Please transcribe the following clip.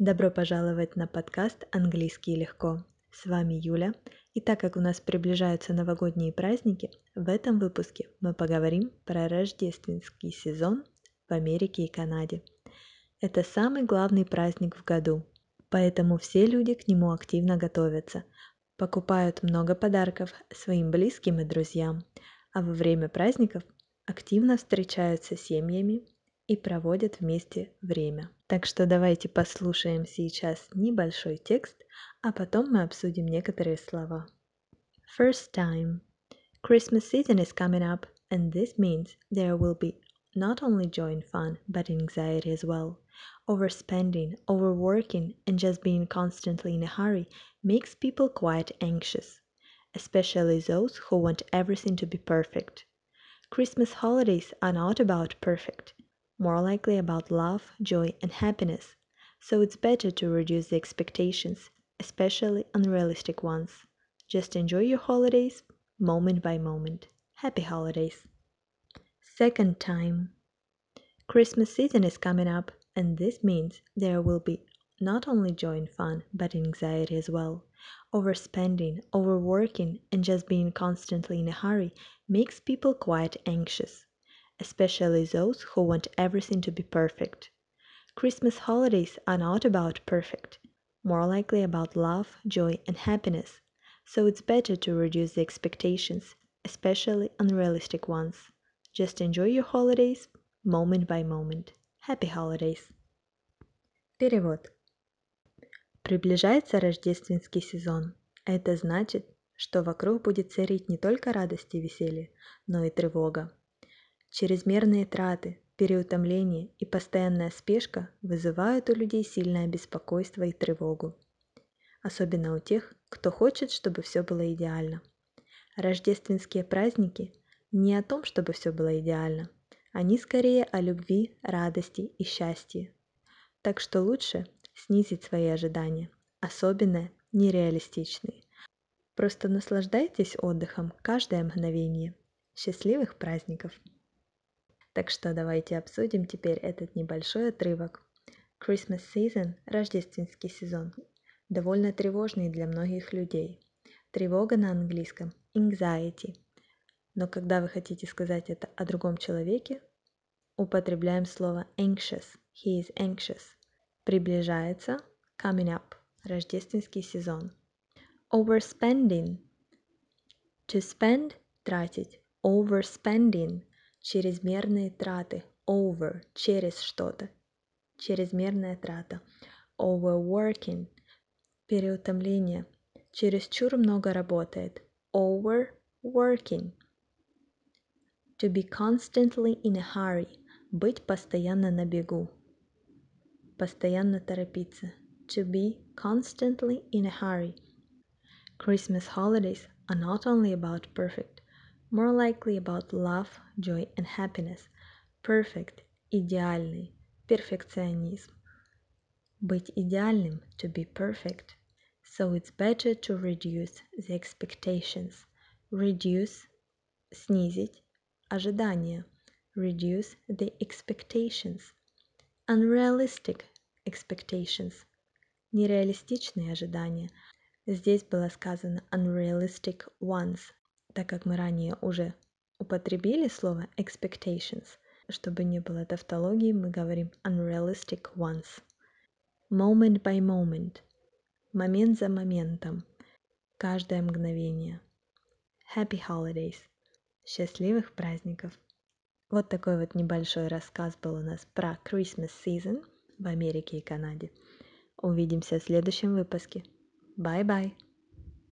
Добро пожаловать на подкаст «Английский легко». С вами Юля. И так как у нас приближаются новогодние праздники, в этом выпуске мы поговорим про рождественский сезон в Америке и Канаде. Это самый главный праздник в году, поэтому все люди к нему активно готовятся, покупают много подарков своим близким и друзьям, а во время праздников активно встречаются семьями и проводят вместе время. Так что давайте послушаем сейчас небольшой текст, а потом мы обсудим некоторые слова. First time. Christmas season is coming up, and this means there will be not only joy and fun, but anxiety as well. Overspending, overworking, and just being constantly in a hurry makes people quite anxious, especially those who want everything to be perfect. Christmas holidays are not about perfect, more likely about love, joy, and happiness, so it's better to reduce the expectations, especially unrealistic ones. Just enjoy your holidays moment by moment. Happy holidays! Second time. Christmas season is coming up, and this means there will be not only joy and fun, but anxiety as well. Overspending, overworking, and just being constantly in a hurry makes people quite anxious especially those who want everything to be perfect. Christmas holidays are not about perfect, more likely about love, joy, and happiness, so it's better to reduce the expectations, especially unrealistic ones. Just enjoy your holidays moment by moment. Happy holidays! Перевод. Приближается рождественский сезон. Это значит, что вокруг будет царить не только радость и веселье, но и тревога. Чрезмерные траты, переутомление и постоянная спешка вызывают у людей сильное беспокойство и тревогу. Особенно у тех, кто хочет, чтобы все было идеально. Рождественские праздники не о том, чтобы все было идеально. Они скорее о любви, радости и счастье. Так что лучше снизить свои ожидания, особенно нереалистичные. Просто наслаждайтесь отдыхом каждое мгновение. Счастливых праздников! Так что давайте обсудим теперь этот небольшой отрывок. Christmas season – рождественский сезон. Довольно тревожный для многих людей. Тревога на английском – anxiety. Но когда вы хотите сказать это о другом человеке, употребляем слово anxious. He is anxious. Приближается – coming up – рождественский сезон. Overspending – to spend – тратить. Overspending – чрезмерные траты, over, через что-то, чрезмерная трата, overworking, переутомление, чересчур много работает, overworking. To be constantly in a hurry, быть постоянно на бегу, постоянно торопиться. To be constantly in a hurry. Christmas holidays are not only about perfect, more likely about love, joy and happiness. Perfect – идеальный, перфекционизм. Быть идеальным – to be perfect. So it's better to reduce the expectations. Reduce – снизить, ожидания. Reduce the expectations. Unrealistic expectations. Нереалистичные ожидания. Здесь было сказано unrealistic ones, так как мы ранее уже употребили слово expectations, чтобы не было тавтологии, мы говорим unrealistic ones. Moment by moment. Момент за моментом. Каждое мгновение. Happy holidays. Счастливых праздников. Вот такой вот небольшой рассказ был у нас про Christmas season в Америке и Канаде. Увидимся в следующем выпуске. Bye-bye.